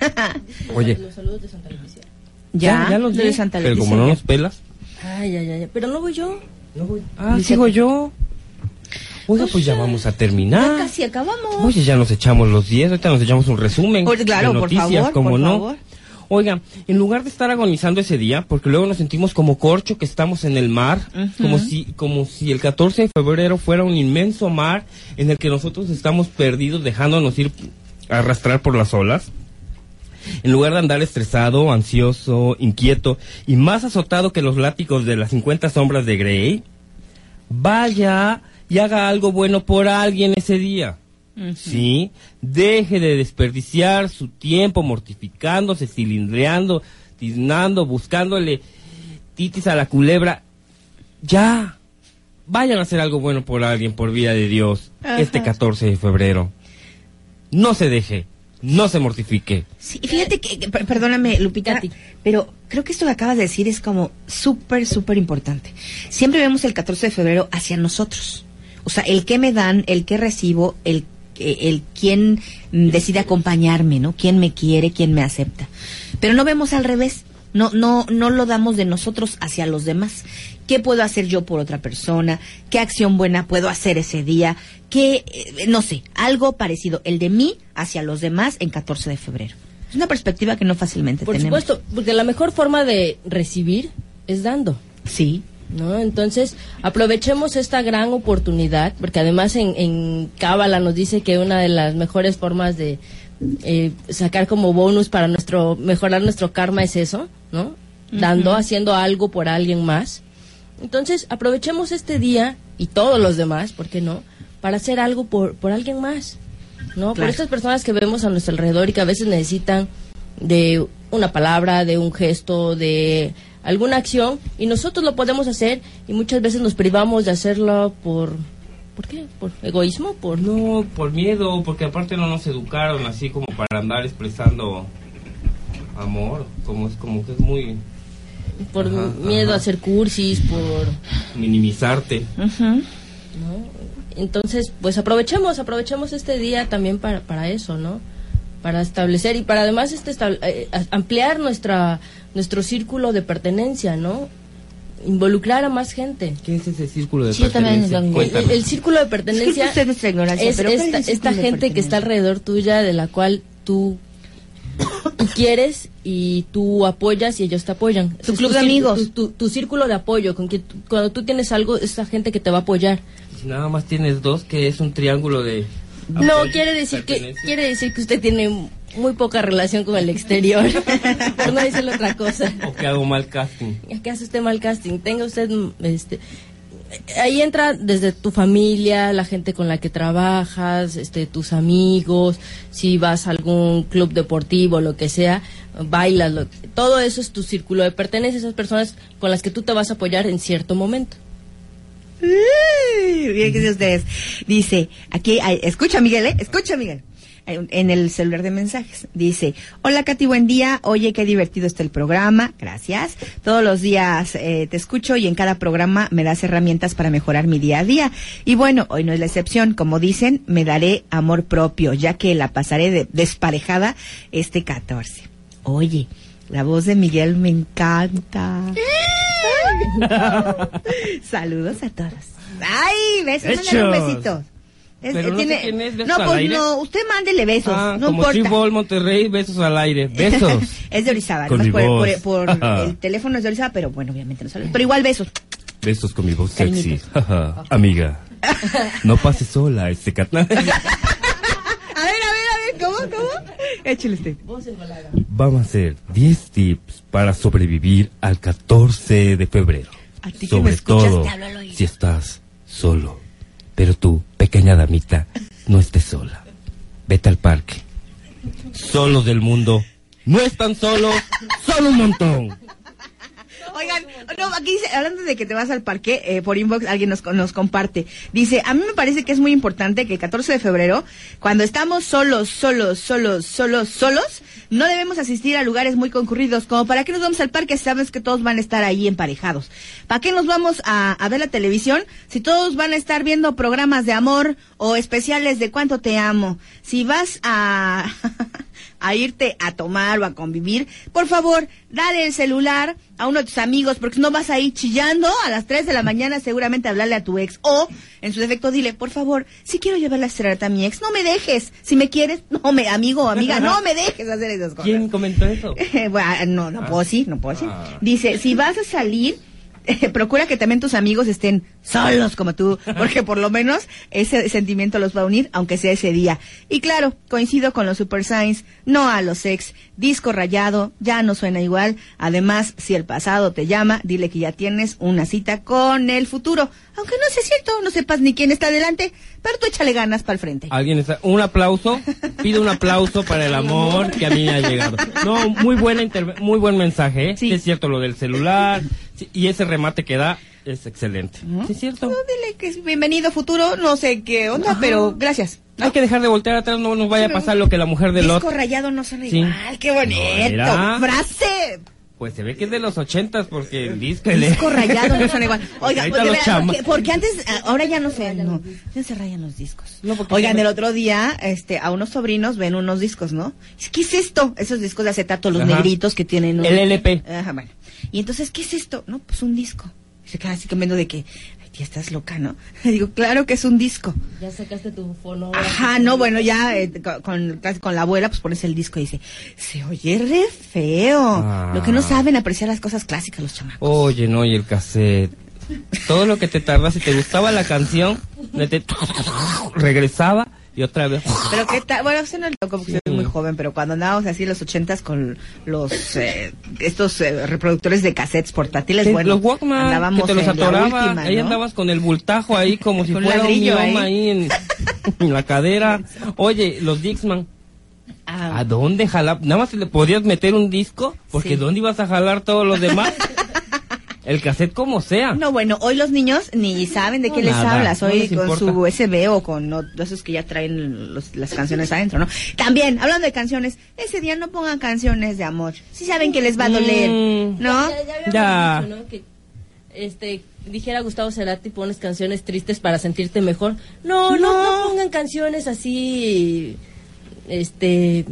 Oye, Los saludos de Santa Lucía. Ya, ya los di, de Santa pero como no nos pelas. Ay, ay, ay. Pero no voy yo. Ah, Dice sigo que- yo. Oiga, pues ya vamos a terminar. Ya casi acabamos. Oye, ya nos echamos los 10, ahorita nos echamos un resumen Oye, claro, de por noticias, favor, como por no. favor. Oiga, en lugar de estar agonizando ese día, porque luego nos sentimos como corcho que estamos en el mar, como si como si el 14 de febrero fuera un inmenso mar en el que nosotros estamos perdidos dejándonos ir a arrastrar por las olas. En lugar de andar estresado, ansioso, inquieto y más azotado que los látigos de las 50 sombras de Grey, vaya y haga algo bueno por alguien ese día. ¿Sí? Deje de desperdiciar su tiempo mortificándose, cilindreando, tiznando, buscándole titis a la culebra. Ya. Vayan a hacer algo bueno por alguien, por vida de Dios, este 14 de febrero. No se deje, no se mortifique. Sí, y fíjate que, que- per- perdóname, Lupita, pero creo que esto que acabas de decir es como súper, súper importante. Siempre vemos el 14 de febrero hacia nosotros. O sea, el que me dan, el que recibo, el eh, el quién decide acompañarme, ¿no? Quién me quiere, quién me acepta. Pero no vemos al revés. No, no, no lo damos de nosotros hacia los demás. ¿Qué puedo hacer yo por otra persona? ¿Qué acción buena puedo hacer ese día? ¿Qué, eh, no sé, algo parecido, el de mí hacia los demás en 14 de febrero? Es una perspectiva que no fácilmente Por tenemos. supuesto, porque la mejor forma de recibir es dando. Sí. ¿No? Entonces, aprovechemos esta gran oportunidad, porque además en, en Cábala nos dice que una de las mejores formas de eh, sacar como bonus para nuestro mejorar nuestro karma es eso, ¿no? Dando, haciendo algo por alguien más. Entonces, aprovechemos este día y todos los demás, ¿por qué no? Para hacer algo por, por alguien más, ¿no? Por estas personas que vemos a nuestro alrededor y que a veces necesitan de una palabra, de un gesto, de alguna acción y nosotros lo podemos hacer y muchas veces nos privamos de hacerlo por ¿por qué? ¿Por egoísmo? Por No, por miedo, porque aparte no nos educaron así como para andar expresando amor, como es como que es muy por Ajá, miedo ajá. a hacer cursis, por minimizarte. ¿no? Entonces, pues aprovechemos, aprovechemos este día también para, para eso, ¿no? Para establecer y para además este estab- eh, ampliar nuestra nuestro círculo de pertenencia, ¿no? Involucrar a más gente. ¿Qué es ese círculo de Sí, también pertenencia? lo- El, el círculo de pertenencia Disculpe usted nuestra ignorancia, es pero ¿cuál es esta, esta gente que está alrededor tuya, de la cual tú, tú quieres y tú apoyas y ellos te apoyan. Tu Es club de amigos. Tu, tu- tu círculo de apoyo, con que cuando tú tienes algo, esa gente que te va a apoyar. Si Nada más tienes dos, que es un triángulo de... No, apoyo, quiere decir que quiere decir que usted tiene muy poca relación con el exterior. Por no decirle otra cosa. O que hago mal casting. que hace usted mal casting. Tenga usted, este, ahí entra desde tu familia, la gente con la que trabajas, este, tus amigos, si vas a algún club deportivo, lo que sea, bailas, lo- todo eso es tu círculo de pertenencia, esas personas con las que tú te vas a apoyar en cierto momento. Qué dice ustedes. Dice, aquí, escucha Miguel, ¿eh? Escucha Miguel. En el celular de mensajes. Dice, hola Katy, buen día. Oye, qué divertido está el programa. Gracias. Todos los días eh, te escucho y en cada programa me das herramientas para mejorar mi día a día. Y bueno, hoy no es la excepción. Como dicen, me daré amor propio, ya que la pasaré de- desparejada este 14. Oye, la voz de Miguel me encanta. Saludos a todos. ¡Ay! Besos, un besito. Es- Pero eh, no sé quién es, ¿besos no, al pues aire? no, usted mándele besos, Ah, no como importa. Chibol, Monterrey, besos al aire. Besos. es de Orizaba, Con además mi por, voz. por- por el teléfono es de Orizaba, pero bueno, obviamente no sale. Pero igual besos. Besos con mi voz sexy. Cariñitos. Jaja, Amiga, no pases sola este cat. A ver, a ver, a ver, ¿cómo, cómo? Échale usted. Vamos a hacer 10 tips para sobrevivir al 14 de febrero. A ti que Sobre me escuchas, todo te hablo al oído. si estás solo. Pero tú, pequeña damita, no estés sola. Vete al parque. Solos del mundo. No están solos, son un montón. Oigan, no, aquí dice, hablando de que te vas al parque, eh, por inbox alguien nos, nos comparte. Dice, a mí me parece que es muy importante que el 14 de febrero, cuando estamos solos, solos, solos, solos, solos, no debemos asistir a lugares muy concurridos. Como para qué nos vamos al parque si sabes que todos van a estar ahí emparejados. ¿Para qué nos vamos a, a ver la televisión si todos van a estar viendo programas de amor o especiales de cuánto te amo? Si vas a... a irte a tomar o a convivir, por favor, dale el celular a uno de tus amigos, porque no vas a ir chillando a las 3 de la mañana seguramente a hablarle a tu ex. O, en su defecto, dile, por favor, si quiero llevarla a cenar a mi ex, no me dejes. Si me quieres, no me, amigo o amiga, no me dejes hacer esas cosas. ¿Quién comentó eso? bueno, no, no puedo decir, no puedo decir. Ah. Dice, si vas a salir, eh, procura que también tus amigos estén solos como tú, porque por lo menos ese sentimiento los va a unir, aunque sea ese día. Y claro, coincido con los Super Signs, no a los ex. Disco rayado, ya no suena igual. Además, si el pasado te llama, dile que ya tienes una cita con el futuro. Aunque no sea cierto, no sepas ni quién está delante, pero tú échale ganas para el frente. Alguien está. Un aplauso. Pido un aplauso para el amor que a mí ha llegado. No, muy buena interve- muy buen mensaje, ¿eh? Sí. Sí. es cierto lo del celular. sí, y ese remate que da es excelente. Sí, es cierto. No, dile que es bienvenido futuro, no sé qué onda, pero gracias. Hay que dejar de voltear atrás, no nos vaya a pasar lo que la mujer del Disco otro. rayado no suena igual, qué bonito. No, Frase Pues se ve que es de los ochentas porque el disco... Disco rayado no son igual. Oiga, Ahorita porque, antes, ah, ahora ya no sé, no, ya se rayan los discos. No, porque Oigan, el otro día, este, a unos sobrinos ven unos discos, ¿no? ¿Qué es esto? Esos discos de acetato, los Ajá. negritos que tienen. un- El LP. Ajá, bueno. Y entonces, ¿qué es esto? No, pues un disco. Y se queda así comiendo de que, tía, estás loca, ¿no? Le digo, claro que es un disco. Ya sacaste tu fonógrafo. Ajá, no, bueno, ya eh, con, con, la abuela, pues pones el disco y dice, se oye re feo. Ah. Lo que no saben apreciar las cosas clásicas los chamacos. Oye, no, y el cassette. Todo lo que te tardas, si te gustaba la canción, te- regresaba y otra vez. Pero qué tal, bueno, usted no porque Sí. es muy joven, pero cuando andábamos así en los ochentas con los, eh, estos eh, reproductores de cassettes portátiles, Sí, bueno, los Walkman, andábamos que te los atoraba, última, ahí ¿no? andabas con el bultajo ahí como si fuera un mioma ahí. ahí, en, en la cadera. Oye, los Dixman, Ah, ¿a dónde jalar? Nada más le podías meter un disco, porque Sí. ¿dónde ibas a jalar todos los demás? el cassette como sea. No, bueno, hoy los niños ni saben de No, qué les nada, hablas, no hoy les con importa. su USB o con no, esos que ya traen los- las canciones adentro, ¿no? También, hablando de canciones, ese día no pongan canciones de amor. Si saben que les va a doler, Mm. ¿no? Ya, ya habíamos Ya. dicho, ¿no? Que, este, dijera Gustavo Cerati, pones canciones tristes para sentirte mejor. No, no, No. no pongan canciones así, este,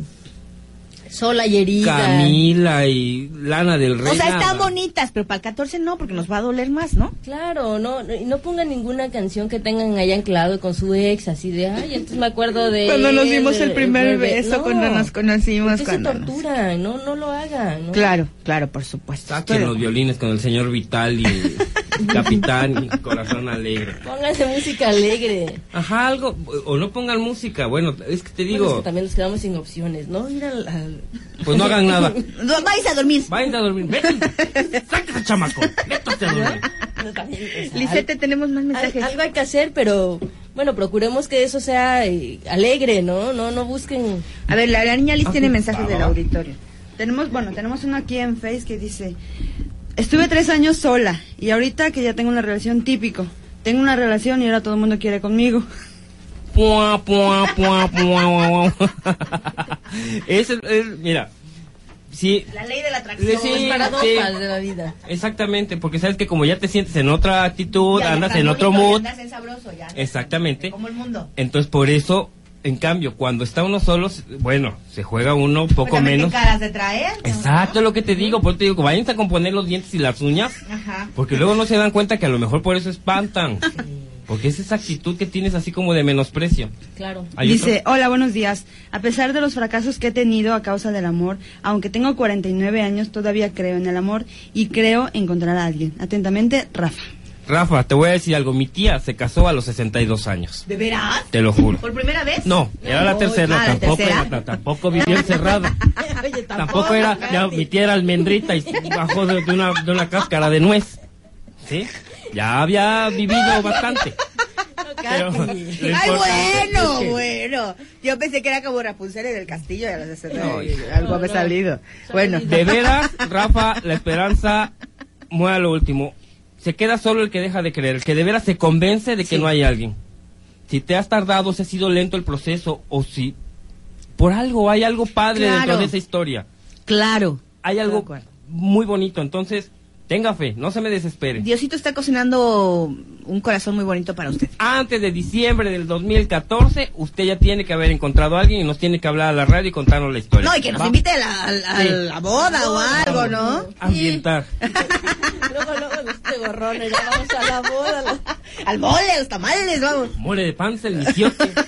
sola y herida. Camila y Lana del Rey. O sea, están bonitas, pero para el 14 no, porque nos va a doler más, ¿no? Claro, no, no, no pongan ninguna canción que tengan allá anclado con su ex, así de, ay, entonces me acuerdo de... Cuando nos dimos el primer bebé". beso, cuando nos conocimos, ¿por qué cuando se nos- torturan? No, no lo hagan, ¿no? Claro, claro, por supuesto. Saquen Pero- los violines con el señor Vital y Capitán y Corazón Alegre. Pónganse música alegre. Ajá, algo, o no pongan música, bueno, es que te Bueno, es digo, que también nos quedamos sin opciones, ¿no? Ir al... al- pues no hagan nada. No, vais a dormir. Vayan a dormir, vete, sáquese chamaco, vete a dormir. No, también, o sea, Lisette, tenemos más mensajes. algo hay que hacer, pero bueno, procuremos que eso sea eh, alegre, ¿no? No, no busquen. A ver, la, la niña Liz Ah, tiene mensajes Va, del va, va. auditorio. Tenemos, bueno, tenemos uno aquí en Face que dice, estuve tres años sola y ahorita que ya tengo una relación típico. Tengo una relación y ahora todo el mundo quiere conmigo. Pua. Es, el- el- mira, sí, La ley de la Sí, Las sí. paradojas de la vida. exactamente, porque sabes que como ya te sientes en otra actitud, Ya, andas en otro mood, andas en sabroso, ya Exactamente. Como el mundo. entonces por eso, en cambio, cuando está uno solo, bueno, se juega uno un poco Pues menos. qué caras de traer. ¿no? Exacto, lo que te digo, por eso te digo, vayan a componer los dientes y las uñas, Ajá. porque luego no se dan cuenta que a lo mejor por eso espantan. Porque es esa actitud que tienes así como de menosprecio. Claro. ¿Hay Dice, otro? hola, buenos días. A pesar de los fracasos que he tenido a causa del amor, aunque tengo 49 años, todavía creo en el amor y creo encontrar a alguien. Atentamente, Rafa. Rafa, te voy a decir algo, mi tía se casó a los 62 años, ¿De veras? te lo juro. ¿Por primera vez? No, era la tercera, ah, ¿la tampoco, tercera? era- ta- tampoco vivía encerrada. Oye, Tampoco era, ya, mi tía era almendrita y bajó de, de una, de una cáscara de nuez. ¿Sí? Ya había vivido bastante. Pero Ay, bueno, es que- bueno. Yo pensé que era como Rapunzel del castillo y a las 60 No, algo no, había no. salido. Bueno, De veras, Rafa, la esperanza muere a lo último. Se queda solo el que deja de creer, el que de veras se convence de que Sí. no hay alguien. Si te has tardado, si ha sido lento el proceso, o si por algo hay algo padre Claro. dentro de esa historia. claro. Hay algo muy bonito, entonces tenga fe, no se me desespere. Diosito está cocinando un corazón muy bonito para usted. Antes de diciembre del 2014, usted ya tiene que haber encontrado a alguien y nos tiene que hablar a la radio y contarnos la historia. No, y que nos ¿Va? invite a la, a la- a Sí. la boda o algo, ¿no? Ambientar. Luego, luego, este gorrón, ya vamos a la boda. la- Al mole, a los tamales, vamos. Mole de panza, el misiote.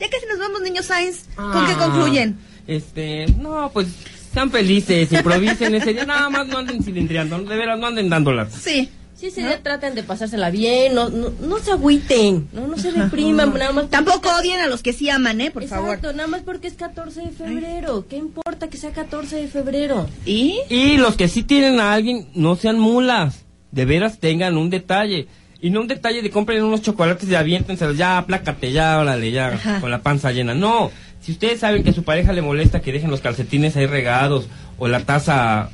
Ya casi nos vamos, niños Sainz. ¿Con qué Ah, concluyen? Este, no, pues sean felices, improvisen ese día, nada más no anden cilindriando, de veras no anden dándolas. Sí. Sí, sí, ya traten de pasársela bien, no, no, no se agüiten, no, no se depriman, nada más. Tampoco odien a los que sí aman, ¿eh? Por Exacto, favor. nada más porque es 14 de febrero. ¿Qué importa que sea 14 de febrero? ¿Y? Y los que sí tienen a alguien, no sean mulas, de veras tengan un detalle. Y no un detalle de compren unos chocolates y aviéntenselos, ya, aplácate, ya, órale, ya, Ajá. con la panza llena. No, si ustedes saben que a su pareja le molesta que dejen los calcetines ahí regados o la taza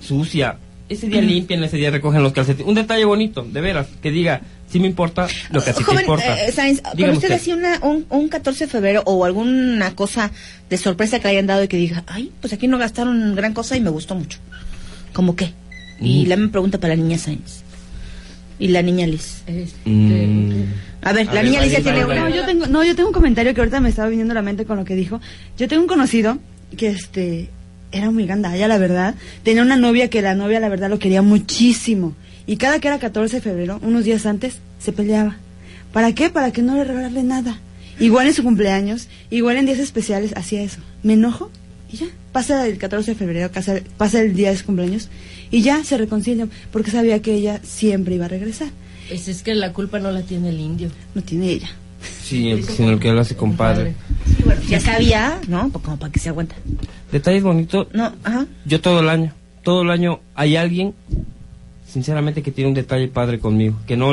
sucia, ese día limpian, ese día recogen los calcetines. Un detalle bonito, de veras, que diga, Sí me importa lo que a ti te importa. eh, Sainz, ¿pero usted usted. hacía una, un, un 14 de febrero o alguna cosa de sorpresa que le hayan dado y que diga, ay, pues aquí no gastaron gran cosa y me gustó mucho? ¿Cómo qué? Y Mm. la misma pregunta para la niña Sainz. Y la niña Liz. Este, Mm. A ver, A la ver, niña vale, tiene una. No, yo tengo, no, yo tengo un comentario que ahorita me estaba viniendo a la mente con lo que dijo. Yo tengo un conocido que este era muy gandalla, la verdad. Tenía una novia que la novia, la verdad, lo quería muchísimo. Y cada que era 14 de febrero, unos días antes, se peleaba. ¿Para qué? Para que no le regalarle nada. Igual en su cumpleaños, igual en días especiales, hacía eso. Me enojo y ya. Pasa el 14 de febrero, pasa, pasa el día de su cumpleaños y ya se reconcilian porque sabía que ella siempre iba a regresar. Pues es que la culpa no la tiene el indio. No tiene ella. Sí, sino el que lo hace compadre. Sí, bueno, ya sabía, ¿no? Pues como para que se aguanta. Detalles bonitos. No, ajá. Yo todo el año, todo el año hay alguien, sinceramente, que tiene un detalle padre conmigo. Que no,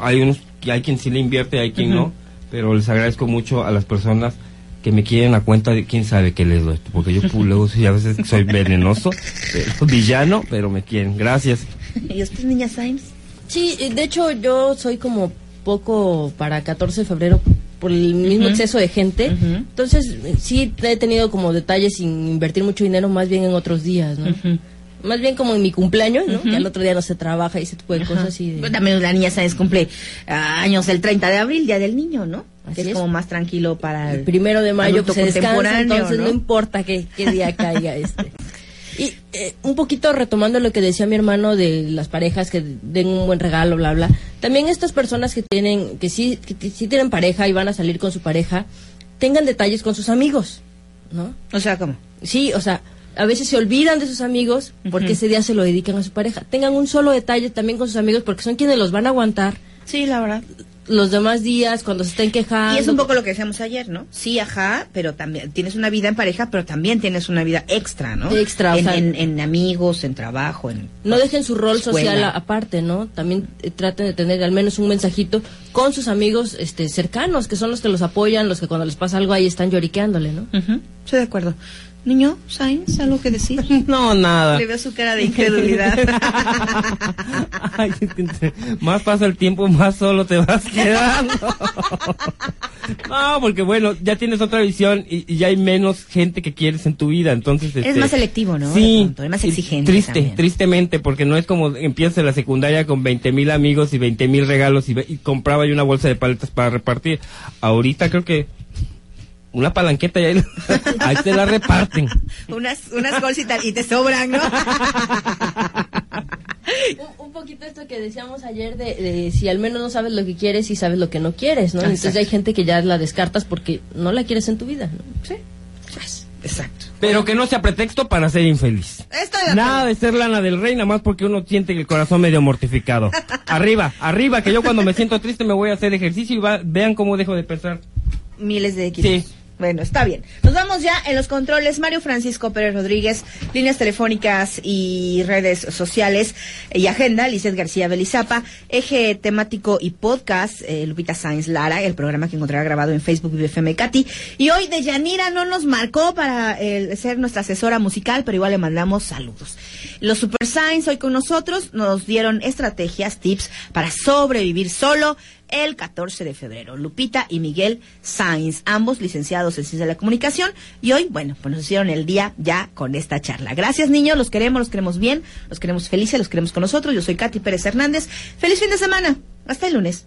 hay unos, que hay quien sí le invierte, hay quien no, pero les agradezco mucho a las personas que me quieren a cuenta de quién sabe qué les doy. Porque yo pues, luego sí, a veces soy venenoso, pero- villano, pero me quieren. Gracias. ¿Y usted, niña Sainz? Sí, eh, de hecho yo soy como poco para 14 de febrero por el mismo exceso de gente. Entonces, sí he tenido como detalles sin invertir mucho dinero, más bien en otros días, ¿no? Más bien como en mi cumpleaños, ¿no? Que al otro día no se trabaja y ese tipo de cosas. Y de- Pues también la niña Sáenz cumple años el 30 de abril, Día del Niño, ¿no? Así que es, es. como más tranquilo para el primero de mayo adulto pues, se descansa, entonces ¿no? ¿no? importa qué, qué día caiga este. Y eh, un poquito retomando lo que decía mi hermano de las parejas que den un buen regalo, bla, bla. También estas personas que tienen, que sí, que, que sí tienen pareja y van a salir con su pareja, tengan detalles con sus amigos, ¿no? O sea, ¿cómo? Sí, o sea, a veces se olvidan de sus amigos porque ese día se lo dedican a su pareja. Tengan un solo detalle también con sus amigos porque son quienes los van a aguantar Sí, la verdad. Los demás días cuando se estén quejando. Y es un poco lo que decíamos ayer, ¿no? Sí, ajá, pero también tienes una vida en pareja, pero también tienes una vida extra, ¿no? Extra, o en, sea- en, en amigos, en trabajo, en... No dejen su rol Escuela. social a- aparte, ¿no? También eh, traten de tener al menos un mensajito con sus amigos este, cercanos, que son los que los apoyan, los que cuando les pasa algo ahí están lloriqueándole, ¿no? Ujú, Estoy de acuerdo. Niño, Sainz, ¿algo que decir? No, nada. Le veo su cara de incredulidad. Ay, más pasa el tiempo, más solo te vas quedando. No, porque bueno, ya tienes otra visión y, y ya hay menos gente que quieres en tu vida, entonces... Es este, más selectivo, ¿no? Sí, es más exigente Triste, también. tristemente, porque no es como empiezas la secundaria con 20 mil amigos y 20 mil regalos y, ve- y compraba yo una bolsa de paletas para repartir. Ahorita creo que una palanqueta y ahí, ahí te la reparten. unas, unas bolsitas y te sobran, ¿no? Un, un poquito esto que decíamos ayer de, de si al menos no sabes lo que quieres y sabes lo que no quieres, ¿no? Entonces hay gente que ya la descartas porque no la quieres en tu vida, ¿no? sí. Exacto. Pero que no sea pretexto para ser infeliz. Estoy de Nada de ser lana del rey, nada más porque uno siente el corazón medio mortificado. arriba, arriba, que yo cuando me siento triste me voy a hacer ejercicio y va- vean cómo dejo de pensar. miles de kilos. Sí. Bueno, está bien. Nos vamos ya en los controles. Mario Francisco Pérez Rodríguez, líneas telefónicas y redes sociales y agenda, Lizeth García Belizapa, eje temático y podcast, eh, Lupita Sáenz Lara, el programa que encontrará grabado en Facebook BFM Katy. Y hoy de Yanira no nos marcó para eh, ser nuestra asesora musical, pero igual le mandamos saludos. Los Super Science hoy con nosotros nos dieron estrategias, tips para sobrevivir solo el 14 de febrero. Lupita y Miguel Sainz, ambos licenciados en Ciencia de la Comunicación. Y hoy, bueno, pues nos hicieron el día ya con esta charla. Gracias, niños. Los queremos, los queremos bien, los queremos felices, los queremos con nosotros. Yo soy Katy Pérez Hernández. Feliz fin de semana. Hasta el lunes.